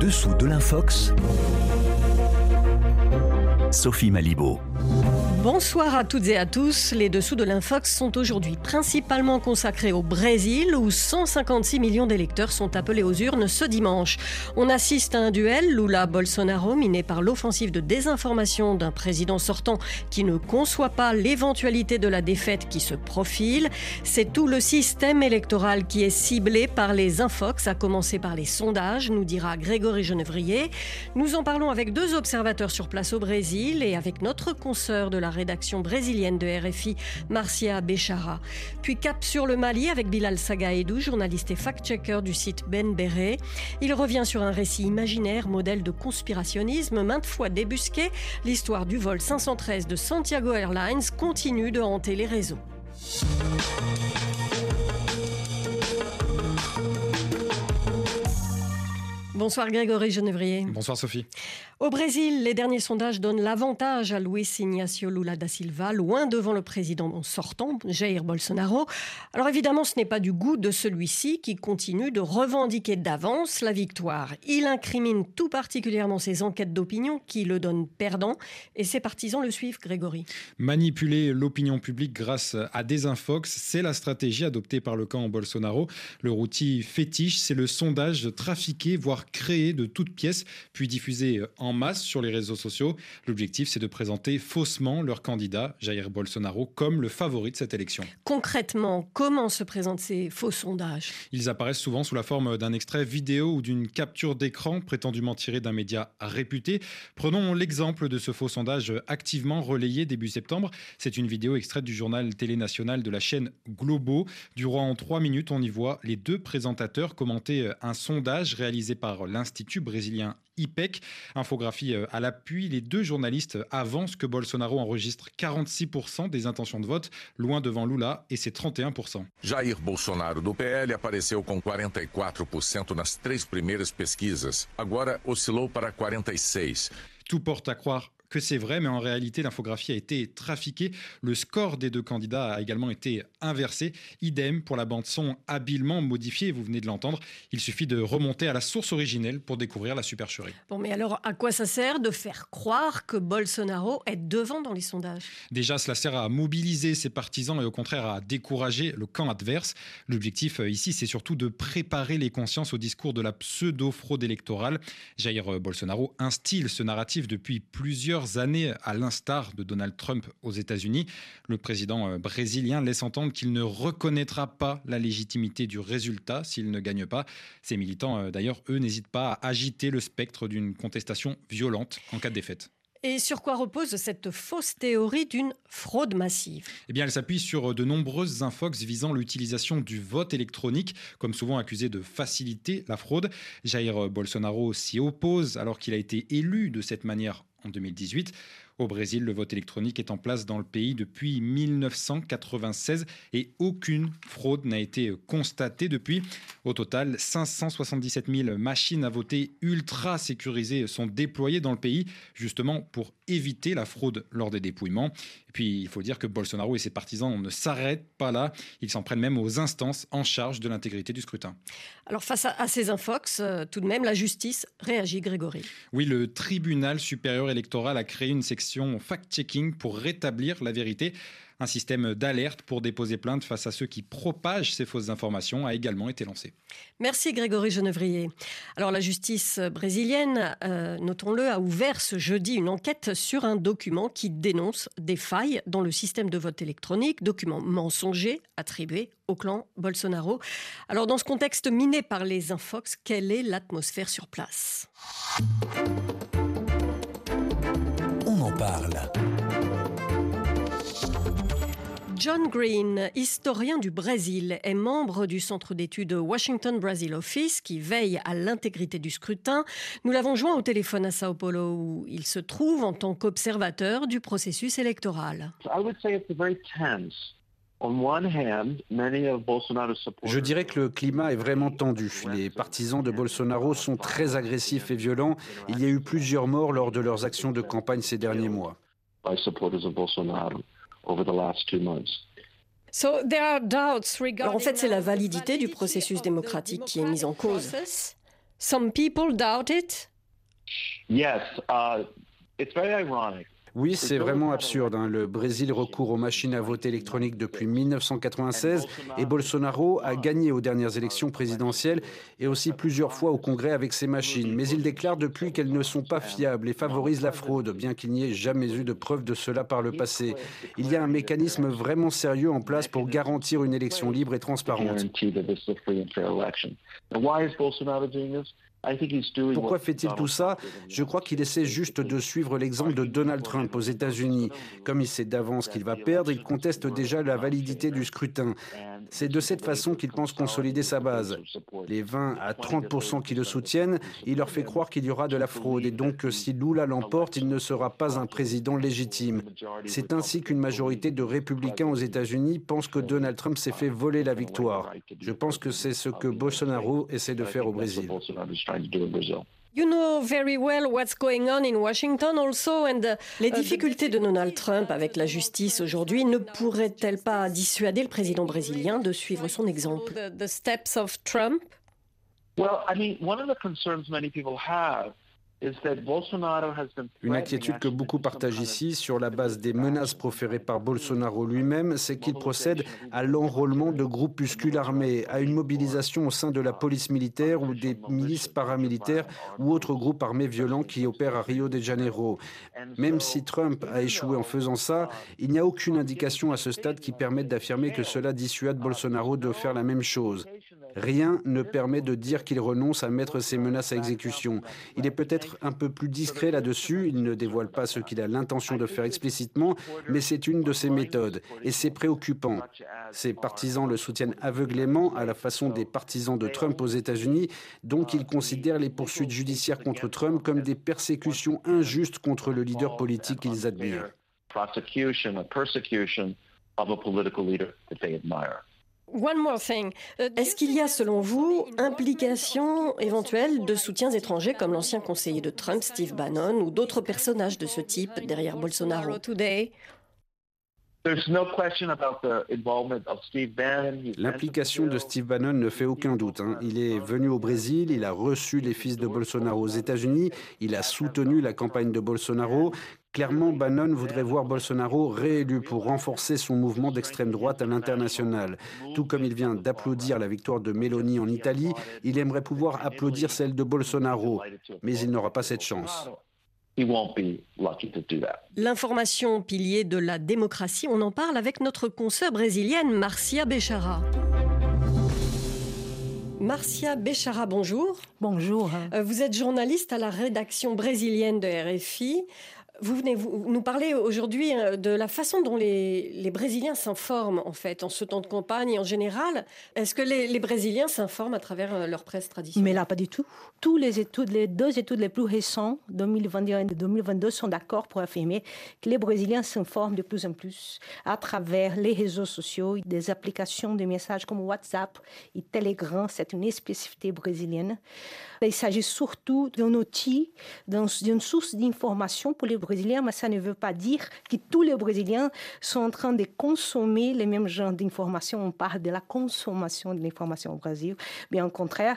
dessous de l'infox, Sophie Malibaud. Bonsoir à toutes et à tous. Les dessous de l'Infox sont aujourd'hui principalement consacrés au Brésil où 156 millions d'électeurs sont appelés aux urnes ce dimanche. On assiste à un duel Lula-Bolsonaro miné par l'offensive de désinformation d'un président sortant qui ne conçoit pas l'éventualité de la défaite qui se profile. C'est tout le système électoral qui est ciblé par les Infox, à commencer par les sondages, nous dira Grégory Genevrier. Nous en parlons avec deux observateurs sur place au Brésil et avec notre consoeur de la rédaction brésilienne de RFI, Marcia Béchara. Puis cap sur le Mali avec Bilal Sagaedou, journaliste et fact-checker du site Ben Béré. Il revient sur un récit imaginaire, modèle de conspirationnisme, maintes fois débusqué. L'histoire du vol 513 de Santiago Airlines continue de hanter les réseaux. Bonsoir Grégory Genevrier. Bonsoir Sophie. Au Brésil, les derniers sondages donnent l'avantage à Luis Ignacio Lula da Silva, loin devant le président sortant, Jair Bolsonaro. Alors évidemment, ce n'est pas du goût de celui-ci qui continue de revendiquer d'avance la victoire. Il incrimine tout particulièrement ses enquêtes d'opinion qui le donnent perdant et ses partisans le suivent, Grégory. Manipuler l'opinion publique grâce à des infox, c'est la stratégie adoptée par le camp Bolsonaro. Le outil fétiche, c'est le sondage trafiqué, voire créé de toutes pièces, puis diffusé en en masse sur les réseaux sociaux. L'objectif, c'est de présenter faussement leur candidat, Jair Bolsonaro, comme le favori de cette élection. Concrètement, comment se présentent ces faux sondages? Ils apparaissent souvent sous la forme d'un extrait vidéo ou d'une capture d'écran prétendument tirée d'un média réputé. Prenons l'exemple de ce faux sondage activement relayé début septembre. C'est une vidéo extraite du journal télé national de la chaîne Globo. Durant trois minutes, on y voit les deux présentateurs commenter un sondage réalisé par l'Institut brésilien IPEC. Infographie euh, à l'appui, les deux journalistes avancent que Bolsonaro enregistre 46% des intentions de vote, loin devant Lula et ses 31%. Jair Bolsonaro do PL apareceu com 44% nas três primeiras pesquisas. Agora oscilou para 46. Tout porte à croire que c'est vrai, mais en réalité, l'infographie a été trafiquée. Le score des deux candidats a également été inversé. Idem pour la bande-son habilement modifiée, vous venez de l'entendre. Il suffit de remonter à la source originelle pour découvrir la supercherie. Bon, mais alors, à quoi ça sert de faire croire que Bolsonaro est devant dans les sondages? Déjà, cela sert à mobiliser ses partisans et au contraire à décourager le camp adverse. L'objectif euh, ici, c'est surtout de préparer les consciences au discours de la pseudo-fraude électorale. Jair euh, Bolsonaro instille ce narratif depuis plusieurs années, à l'instar de Donald Trump aux États-Unis. Le président euh, brésilien laisse entendre qu'il ne reconnaîtra pas la légitimité du résultat s'il ne gagne pas. Ces militants, euh, d'ailleurs, eux, n'hésitent pas à agiter le spectre d'une contestation violente en cas de défaite. Et sur quoi repose cette fausse théorie d'une fraude massive? Eh bien, elle s'appuie sur de nombreuses infox visant l'utilisation du vote électronique, comme souvent accusé de faciliter la fraude. Jair Bolsonaro s'y oppose alors qu'il a été élu de cette manière en 2018. Au Brésil, le vote électronique est en place dans le pays depuis 1996 et aucune fraude n'a été constatée depuis. Au total, 577 000 machines à voter ultra sécurisées sont déployées dans le pays, justement pour éviter la fraude lors des dépouillements. Et puis, il faut dire que Bolsonaro et ses partisans ne s'arrêtent pas là. Ils s'en prennent même aux instances en charge de l'intégrité du scrutin. Alors, face à, ces infox, euh, tout de même, la justice réagit, Grégory. Oui, le tribunal supérieur électoral a créé une section fact-checking pour rétablir la vérité. Un système d'alerte pour déposer plainte face à ceux qui propagent ces fausses informations a également été lancé. Merci Grégory Genevrier. Alors la justice brésilienne, euh, notons-le, a ouvert ce jeudi une enquête sur un document qui dénonce des failles dans le système de vote électronique, document mensonger attribué au clan Bolsonaro. Alors dans ce contexte miné par les infox, quelle est l'atmosphère sur place? Parle. John Green, historien du Brésil, est membre du centre d'études Washington Brazil Office qui veille à l'intégrité du scrutin. Nous l'avons joint au téléphone à Sao Paulo où il se trouve en tant qu'observateur du processus électoral. Je dirais que le climat est vraiment tendu. Les partisans de Bolsonaro sont très agressifs et violents. Il y a eu plusieurs morts lors de leurs actions de campagne ces derniers mois en fait, c'est la validité du processus démocratique qui est mise en cause. Some people doubt it? Yes, uh, it's very ironic. Oui, c'est vraiment absurde. Hein. Le Brésil recourt aux machines à voter électroniques depuis 1996 et Bolsonaro a gagné aux dernières élections présidentielles et aussi plusieurs fois au Congrès avec ces machines. Mais il déclare depuis qu'elles ne sont pas fiables et favorisent la fraude, bien qu'il n'y ait jamais eu de preuve de cela par le passé. Il y a un mécanisme vraiment sérieux en place pour garantir une élection libre et transparente. Pourquoi fait-il tout ça Je crois qu'il essaie juste de suivre l'exemple de Donald Trump aux États-Unis. Comme il sait d'avance qu'il va perdre, il conteste déjà la validité du scrutin. C'est de cette façon qu'il pense consolider sa base. Les 20 à 30% qui le soutiennent, il leur fait croire qu'il y aura de la fraude et donc que si Lula l'emporte, il ne sera pas un président légitime. C'est ainsi qu'une majorité de républicains aux États-Unis pense que Donald Trump s'est fait voler la victoire. Je pense que c'est ce que Bolsonaro essaie de faire au Brésil. You know very well what's going on in Washington also and uh, les difficultés de Donald Trump avec la justice aujourd'hui ne pourraient-elles pas dissuader le président brésilien de suivre son exemple? The, the steps of Trump? Well, I mean, one of the concerns many people have une inquiétude que beaucoup partagent ici sur la base des menaces proférées par Bolsonaro lui-même, c'est qu'il procède à l'enrôlement de groupuscules armés, à une mobilisation au sein de la police militaire ou des milices paramilitaires ou autres groupes armés violents qui opèrent à Rio de Janeiro. Même si Trump a échoué en faisant ça, il n'y a aucune indication à ce stade qui permette d'affirmer que cela dissuade Bolsonaro de faire la même chose. Rien ne permet de dire qu'il renonce à mettre ses menaces à exécution. Il est peut-être un peu plus discret là-dessus, il ne dévoile pas ce qu'il a l'intention de faire explicitement, mais c'est une de ses méthodes, et c'est préoccupant. Ses partisans le soutiennent aveuglément à la façon des partisans de Trump aux États-Unis, donc ils considèrent les poursuites judiciaires contre Trump comme des persécutions injustes contre le leader politique qu'ils admirent. Est-ce qu'il y a, selon vous, implication éventuelle de soutiens étrangers comme l'ancien conseiller de Trump, Steve Bannon, ou d'autres personnages de ce type derrière Bolsonaro? Today? L'implication de Steve Bannon ne fait aucun doute. Hein. Il est venu au Brésil, il a reçu les fils de Bolsonaro aux États-Unis, il a soutenu la campagne de Bolsonaro. Clairement, Bannon voudrait voir Bolsonaro réélu pour renforcer son mouvement d'extrême droite à l'international. Tout comme il vient d'applaudir la victoire de Meloni en Italie, il aimerait pouvoir applaudir celle de Bolsonaro, mais il n'aura pas cette chance. L'information pilier de la démocratie, on en parle avec notre consoeur brésilienne Marcia Bechara. Marcia Bechara, bonjour. Bonjour. Euh, vous êtes journaliste à la rédaction brésilienne de RFI. Vous venez nous parler aujourd'hui euh, de la façon dont les, Brésiliens s'informent en fait en ce temps de campagne et en général. Est-ce que les, les Brésiliens s'informent à travers euh, leur presse traditionnelle Mais là, pas du tout. Tous les études, les deux études les plus récentes, 2021 et 2022, sont d'accord pour affirmer que les Brésiliens s'informent de plus en plus à travers les réseaux sociaux, des applications de messages comme WhatsApp et Telegram. C'est une spécificité brésilienne. Il s'agit surtout d'un outil, d'une source d'information pour les Brésiliens, mais ça ne veut pas dire que tous les Brésiliens sont en train de consommer les mêmes genres d'informations. On parle de la consommation de l'information au Brésil. Bien au contraire,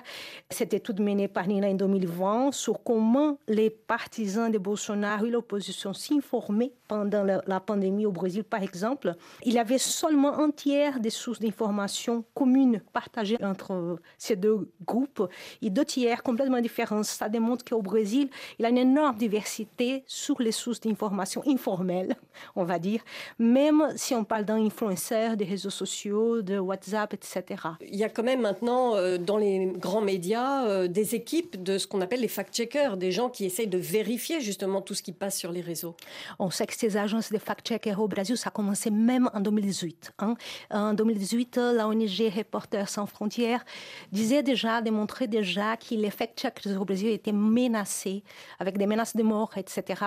cette étude menée par Nina en 2020 sur comment les partisans de Bolsonaro et l'opposition s'informaient pendant la, la, pandémie au Brésil, par exemple. Il y avait seulement un tiers des sources d'informations communes partagées entre ces deux groupes et deux tiers complètement différents. Ça démontre qu'au Brésil, il y a une énorme diversité sur les sources d'informations informelles, on va dire, même si on parle d'un influenceur, des réseaux sociaux, de WhatsApp, etc. Il y a quand même maintenant euh, dans les grands médias euh, des équipes de ce qu'on appelle les fact-checkers, des gens qui essayent de vérifier justement tout ce qui passe sur les réseaux. On sait que ces agences de fact-checkers au Brésil, ça a commencé même en 2018. Hein. En 2018, la ONG Reporters sans frontières disait déjà, démontrait déjà qu'il les fact-checkers au Brésil étaient menacés avec des menaces de mort, etc.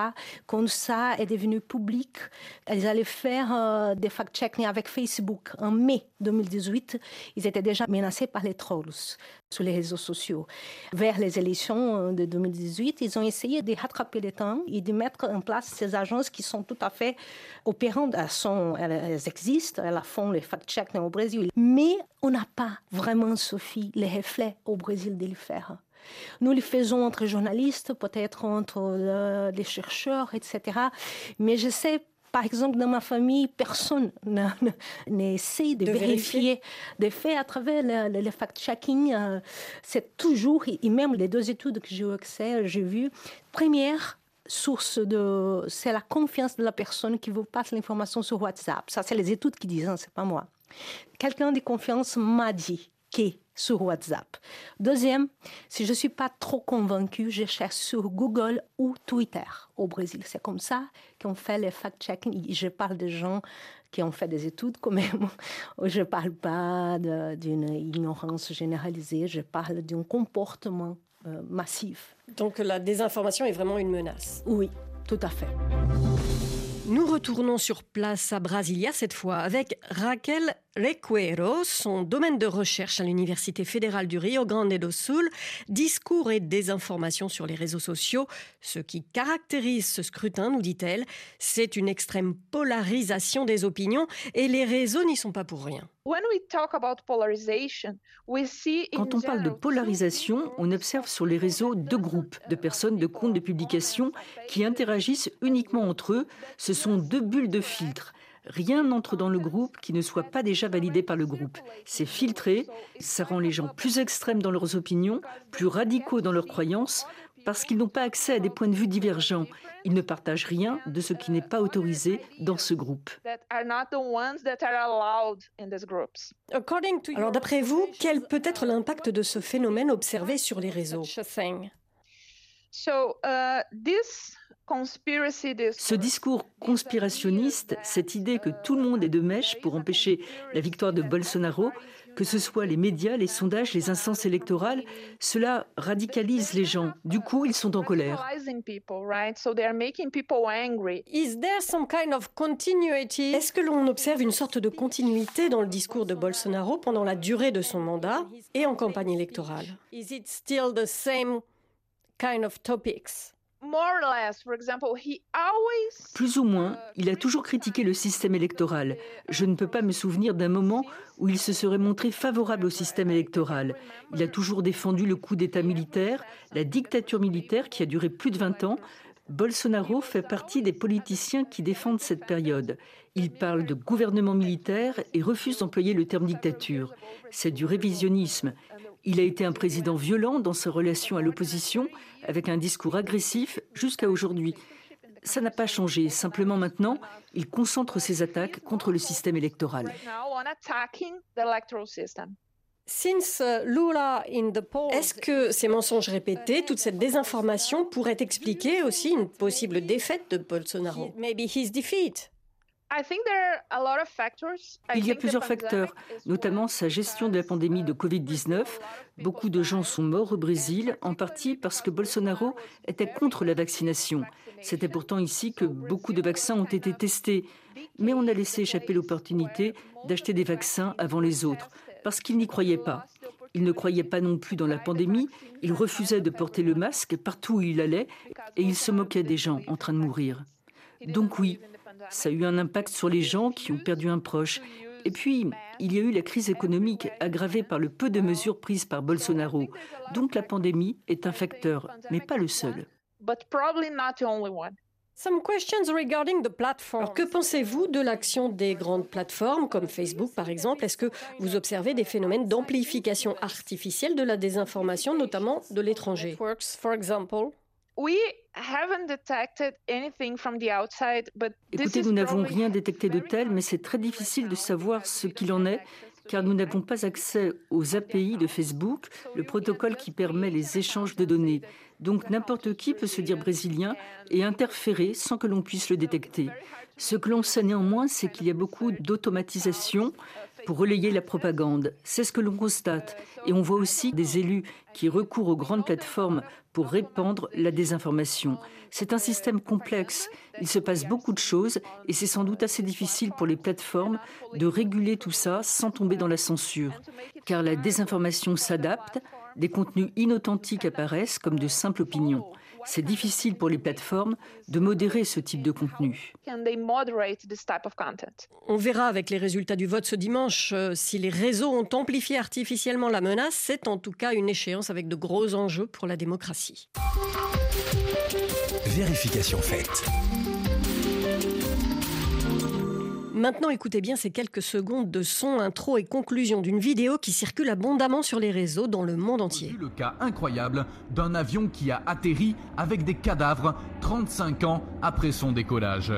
Quand ça est devenu public, ils allaient faire euh, des fact-checking avec Facebook. En mai 2018, ils étaient déjà menacés par les trolls sur les réseaux sociaux. Vers les élections de 2018, ils ont essayé de rattraper le temps et de mettre en place ces agences qui sont tout à fait opérantes. Elles existent, elles font les fact-checking au Brésil. Mais on n'a pas vraiment, Sophie, les reflets au Brésil de le faire. Nous le faisons entre journalistes, peut-être entre euh, les chercheurs, etc. Mais je sais par exemple, dans ma famille, personne n'essaie de, vérifier des faits à travers le, fact-checking. Euh, c'est toujours, et même les deux études que j'ai accès, j'ai vu, première, source de, c'est la confiance de la personne qui vous passe l'information sur WhatsApp. Ça, c'est les études qui disent, hein, c'est pas moi. Quelqu'un de confiance m'a dit que sur WhatsApp. Deuxième, si je ne suis pas trop convaincue, je cherche sur Google ou Twitter au Brésil. C'est comme ça qu'on fait les fact-checking. Je parle de gens qui ont fait des études quand même. Je ne parle pas d'une ignorance généralisée, je parle d'un comportement euh, massif. Donc la désinformation est vraiment une menace. Oui, tout à fait. Nous retournons sur place à Brasilia cette fois avec Raquel Recuero, son domaine de recherche à l'Université fédérale du Rio Grande do Sul, discours et désinformation sur les réseaux sociaux. Ce qui caractérise ce scrutin, nous dit-elle, c'est une extrême polarisation des opinions et les réseaux n'y sont pas pour rien. Quand on parle de polarisation, on observe sur les réseaux deux groupes de personnes de comptes de publication qui interagissent uniquement entre eux. Ce sont deux bulles de filtre. Rien n'entre dans le groupe qui ne soit pas déjà validé par le groupe. C'est filtré, ça rend les gens plus extrêmes dans leurs opinions, plus radicaux dans leurs croyances, parce qu'ils n'ont pas accès à des points de vue divergents. Ils ne partagent rien de ce qui n'est pas autorisé dans ce groupe. Alors d'après vous, quel peut être l'impact de ce phénomène observé sur les réseaux? Ce discours conspirationniste, cette idée que tout le monde est de mèche pour empêcher la victoire de Bolsonaro, que ce soit les médias, les sondages, les instances électorales, cela radicalise les gens. Du coup, ils sont en colère. Est-ce que l'on observe une sorte de continuité dans le discours de Bolsonaro pendant la durée de son mandat et en campagne électorale? Is it still the same kind of topics? Plus ou moins, il a toujours critiqué le système électoral. Je ne peux pas me souvenir d'un moment où il se serait montré favorable au système électoral. Il a toujours défendu le coup d'État militaire, la dictature militaire qui a duré plus de 20 ans. Bolsonaro fait partie des politiciens qui défendent cette période. Il parle de gouvernement militaire et refuse d'employer le terme dictature. C'est du révisionnisme. Il a été un président violent dans ses relations à l'opposition, avec un discours agressif jusqu'à aujourd'hui. Ça n'a pas changé. Simplement maintenant, il concentre ses attaques contre le système électoral. Est-ce que ces mensonges répétés, toute cette désinformation pourrait expliquer aussi une possible défaite de Bolsonaro? Il y a plusieurs facteurs, notamment sa gestion de la pandémie de Covid-19. Beaucoup de gens sont morts au Brésil, en partie parce que Bolsonaro était contre la vaccination. C'était pourtant ici que beaucoup de vaccins ont été testés. Mais on a laissé échapper l'opportunité d'acheter des vaccins avant les autres, parce qu'il n'y croyait pas. Il ne croyait pas non plus dans la pandémie, il refusait de porter le masque partout où il allait, et il se moquait des gens en train de mourir. Donc oui, ça a eu un impact sur les gens qui ont perdu un proche. Et puis, il y a eu la crise économique aggravée par le peu de mesures prises par Bolsonaro. Donc la pandémie est un facteur, mais pas le seul. Alors, que pensez-vous de l'action des grandes plateformes comme Facebook par exemple? Est-ce que vous observez des phénomènes d'amplification artificielle de la désinformation, notamment de l'étranger? Écoutez, nous n'avons rien détecté de tel, mais c'est très difficile de savoir ce qu'il en est car nous n'avons pas accès aux API de Facebook, le protocole qui permet les échanges de données. Donc n'importe qui peut se dire brésilien et interférer sans que l'on puisse le détecter. Ce que l'on sait néanmoins, c'est qu'il y a beaucoup d'automatisation pour relayer la propagande. C'est ce que l'on constate. Et on voit aussi des élus qui recourent aux grandes plateformes pour répandre la désinformation. C'est un système complexe. Il se passe beaucoup de choses et c'est sans doute assez difficile pour les plateformes de réguler tout ça sans tomber dans la censure. Car la désinformation s'adapte, Des contenus inauthentiques apparaissent comme de simples opinions. C'est difficile pour les plateformes de modérer ce type de contenu. On verra avec les résultats du vote ce dimanche euh, si les réseaux ont amplifié artificiellement la menace. C'est en tout cas une échéance avec de gros enjeux pour la démocratie. Vérification faite. Maintenant, écoutez bien ces quelques secondes de son, intro et conclusion d'une vidéo qui circule abondamment sur les réseaux dans le monde entier. Le cas incroyable d'un avion qui a atterri avec des cadavres 35 ans après son décollage.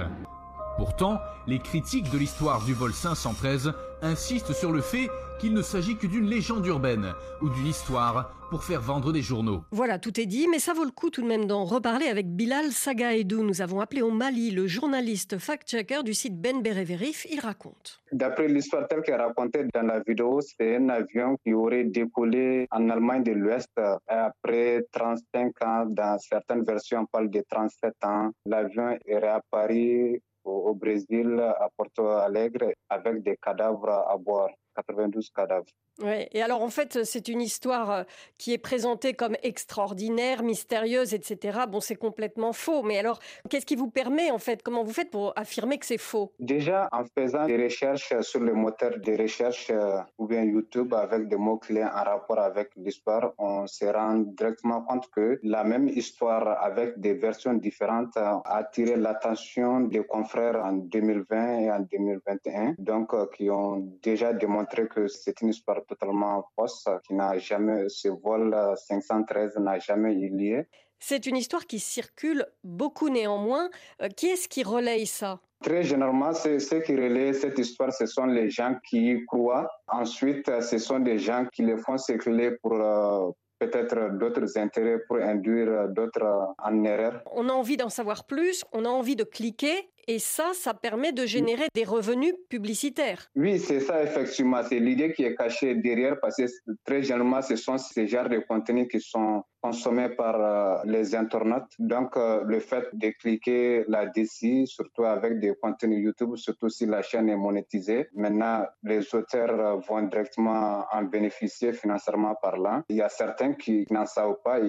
Pourtant, les critiques de l'histoire du vol 513 insistent sur le fait qu'il ne s'agit que d'une légende urbaine ou d'une histoire pour faire vendre des journaux. Voilà, tout est dit, mais ça vaut le coup tout de même d'en reparler avec Bilal Sagaedou. Nous avons appelé au Mali le journaliste fact-checker du site Ben Bereverif. Il raconte. D'après l'histoire telle qu'elle racontée dans la vidéo, c'est un avion qui aurait décollé en Allemagne de l'Ouest après 35 ans. Dans certaines versions, on parle de 37 ans. L'avion est réapparu au, Brésil, à Porto Alegre, avec des cadavres à bord. 92 cadavres. Ouais. Et alors en fait, c'est une histoire euh, qui est présentée comme extraordinaire, mystérieuse, etc. Bon, c'est complètement faux. Mais alors, qu'est-ce qui vous permet en fait Comment vous faites pour affirmer que c'est faux? Déjà, en faisant des recherches sur le moteur de recherche euh, ou bien YouTube avec des mots-clés en rapport avec l'histoire, on se rend directement compte que la même histoire avec des versions différentes a attiré l'attention des confrères en 2020 et en 2021, donc euh, qui ont déjà démontré que c'est une histoire totalement fausse, qui n'a jamais, ce vol 513 n'a jamais eu lieu. C'est une histoire qui circule beaucoup néanmoins. Euh, qui est-ce qui relaye ça? Très généralement, ceux qui relaient cette histoire, ce sont les gens qui y croient. Ensuite, ce sont des gens qui les font circuler pour, euh, peut-être d'autres intérêts pour induire d'autres en erreur. On a envie d'en savoir plus, on a envie de cliquer et ça, ça permet de générer des revenus publicitaires. Oui, c'est ça, effectivement. C'est l'idée qui est cachée derrière parce que très généralement, ce sont ces genres de contenus qui sont consommés par euh, les internautes. Donc, euh, le fait de cliquer là-dessus, surtout avec des contenus YouTube, surtout si la chaîne est monétisée, maintenant, les auteurs euh, vont directement en bénéficier financièrement parlant. Il y a certains qui n'en savent pas,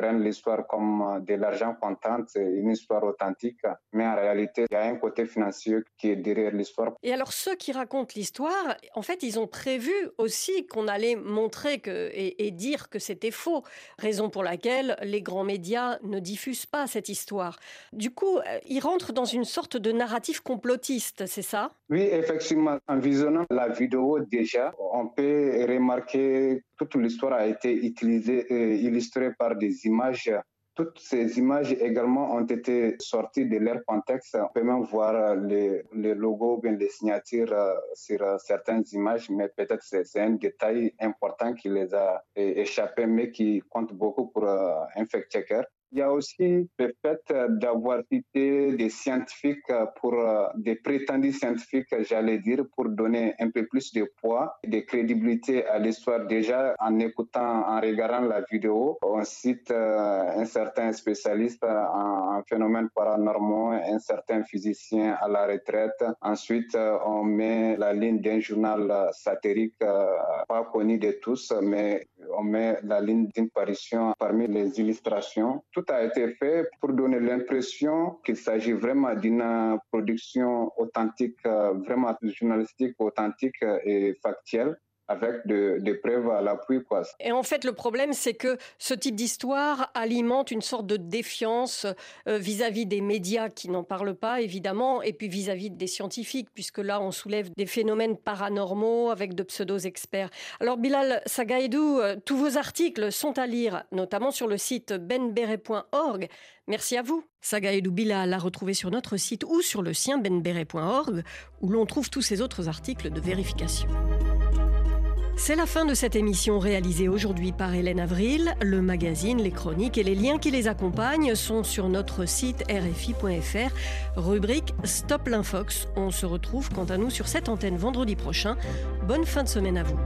prennent l'histoire comme euh, de l'argent comptant, une histoire authentique, mais en réalité, il y a un côté financier qui est derrière l'histoire. Et alors, ceux qui racontent l'histoire, en fait, ils ont prévu aussi qu'on allait montrer que, et, dire que c'était faux, raison pour laquelle les grands médias ne diffusent pas cette histoire. Du coup, euh, ils rentrent dans une sorte de narratif complotiste, c'est ça? Oui, effectivement. En visionnant la vidéo déjà, on peut remarquer toute l'histoire a été utilisée et illustrée par des images. Toutes ces images également ont été sorties de leur contexte. On peut même voir les, logos ou les signatures euh, sur euh, certaines images, mais peut-être c'est un détail important qui les a échappé, mais qui compte beaucoup pour euh, un fact-checker. Il y a aussi le fait d'avoir cité des scientifiques pour des prétendus scientifiques, j'allais dire, pour donner un peu plus de poids et de crédibilité à l'histoire. Déjà, en écoutant, en regardant la vidéo, on cite euh, un certain spécialiste en, phénomènes paranormaux, un certain physicien à la retraite. Ensuite, euh, on met la ligne d'un journal satirique euh, pas connu de tous, mais on met la ligne d'une parution parmi les illustrations. Tout a été fait pour donner l'impression qu'il s'agit vraiment d'une production authentique, euh, vraiment journalistique, authentique et factuelle avec des preuves à l'appui. Quoi. Et en fait, le problème, c'est que ce type d'histoire alimente une sorte de défiance euh, vis-à-vis des médias qui n'en parlent pas, évidemment, et puis vis-à-vis des scientifiques, puisque là, on soulève des phénomènes paranormaux avec de pseudo-experts. Alors, Bilal Sagaïdou, euh, tous vos articles sont à lire, notamment sur le site benbere.org. Merci à vous. Sagaïdou Bilal à retrouver sur notre site ou sur le sien benbere.org, où l'on trouve tous ces autres articles de vérification. C'est la fin de cette émission réalisée aujourd'hui par Hélène Avril. Le magazine, les chroniques et les liens qui les accompagnent sont sur notre site rfi.fr, rubrique Stop l'Infox. On se retrouve quant à nous sur cette antenne vendredi prochain. Bonne fin de semaine à vous.